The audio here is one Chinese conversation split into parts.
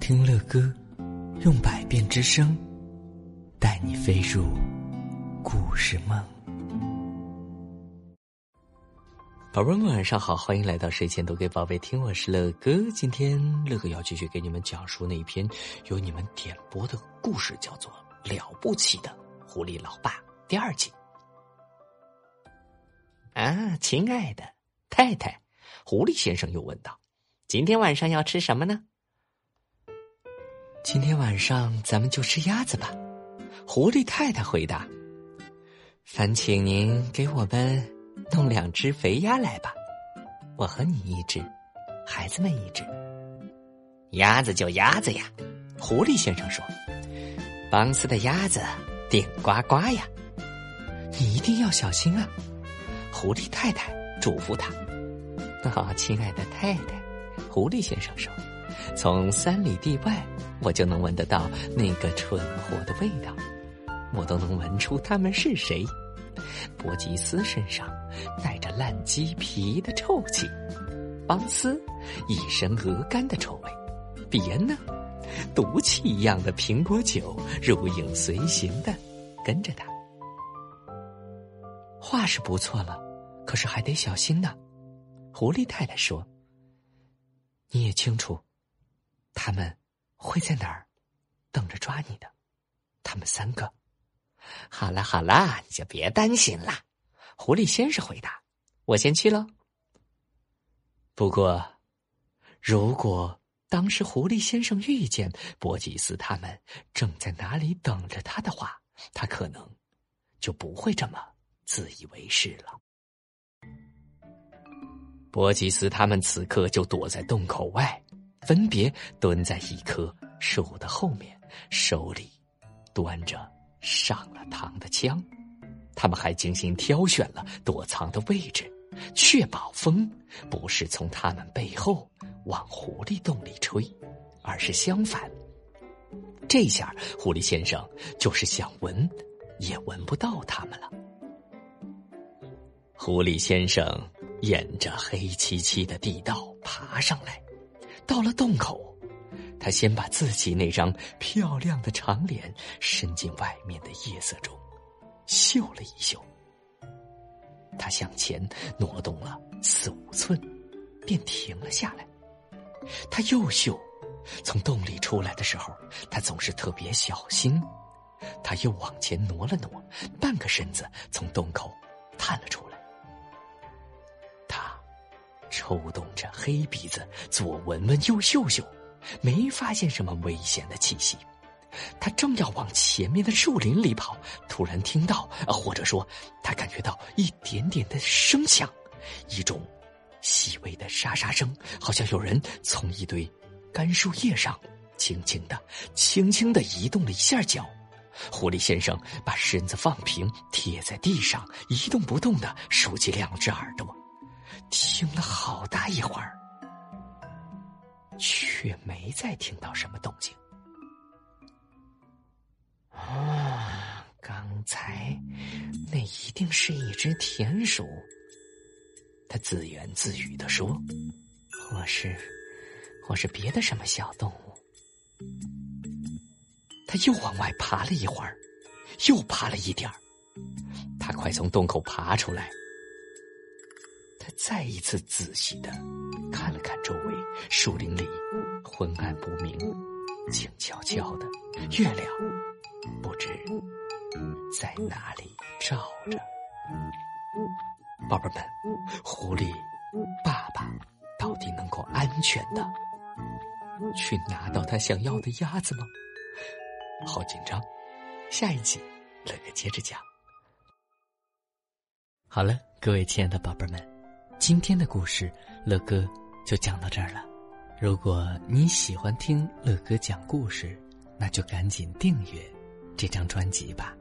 听乐哥，用百变之声，带你飞入故事梦。宝贝们晚上好，欢迎来到睡前读给宝贝听，我是乐哥。今天乐哥要继续给你们讲述那一篇由你们点播的故事，叫做《了不起的狐狸老爸》第二集。啊，亲爱的太太，狐狸先生又问道：“今天晚上要吃什么呢？”今天晚上咱们就吃鸭子吧，狐狸太太回答。烦请您给我们弄两只肥鸭来吧，我和你一只，孩子们一只。鸭子就鸭子呀，狐狸先生说。邦斯的鸭子顶呱呱呀，你一定要小心啊，狐狸太太嘱咐他。啊，亲爱的太太，狐狸先生说。从三里地外，我就能闻得到那个蠢货的味道，我都能闻出他们是谁。伯吉斯身上带着烂鸡皮的臭气，邦斯一身鹅肝的臭味，比恩呢，毒气一样的苹果酒如影随形的跟着他。话是不错了，可是还得小心呢。狐狸太太说：“你也清楚。”他们会在哪儿等着抓你的？他们三个。好了好了，你就别担心了。狐狸先生回答：“我先去喽。”不过，如果当时狐狸先生遇见博吉斯他们正在哪里等着他的话，他可能就不会这么自以为是了。博吉斯他们此刻就躲在洞口外。分别蹲在一棵树的后面，手里端着上了膛的枪。他们还精心挑选了躲藏的位置，确保风不是从他们背后往狐狸洞里吹，而是相反。这下狐狸先生就是想闻，也闻不到他们了。狐狸先生沿着黑漆漆的地道爬上来。到了洞口，他先把自己那张漂亮的长脸伸进外面的夜色中，嗅了一嗅。他向前挪动了四五寸，便停了下来。他又嗅，从洞里出来的时候，他总是特别小心。他又往前挪了挪，半个身子从洞口探了出来。抽动着黑鼻子，左闻闻右嗅嗅，没发现什么危险的气息。他正要往前面的树林里跑，突然听到，或者说，他感觉到一点点的声响，一种细微的沙沙声，好像有人从一堆干树叶上轻轻的、轻轻的移动了一下脚。狐狸先生把身子放平，贴在地上，一动不动的竖起两只耳朵。听了好大一会儿，却没再听到什么动静。啊，刚才那一定是一只田鼠。他自言自语的说：“或是，或是别的什么小动物。”他又往外爬了一会儿，又爬了一点儿。他快从洞口爬出来。再一次仔细的看了看周围，树林里昏暗不明，静悄悄的，月亮不知在哪里照着。宝贝们，狐狸爸爸到底能够安全的去拿到他想要的鸭子吗？好紧张！下一集乐哥接着讲。好了，各位亲爱的宝贝们。今天的故事，乐哥就讲到这儿了。如果你喜欢听乐哥讲故事，那就赶紧订阅这张专辑吧。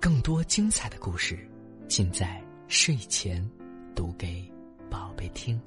更多精彩的故事，尽在睡前读给宝贝听。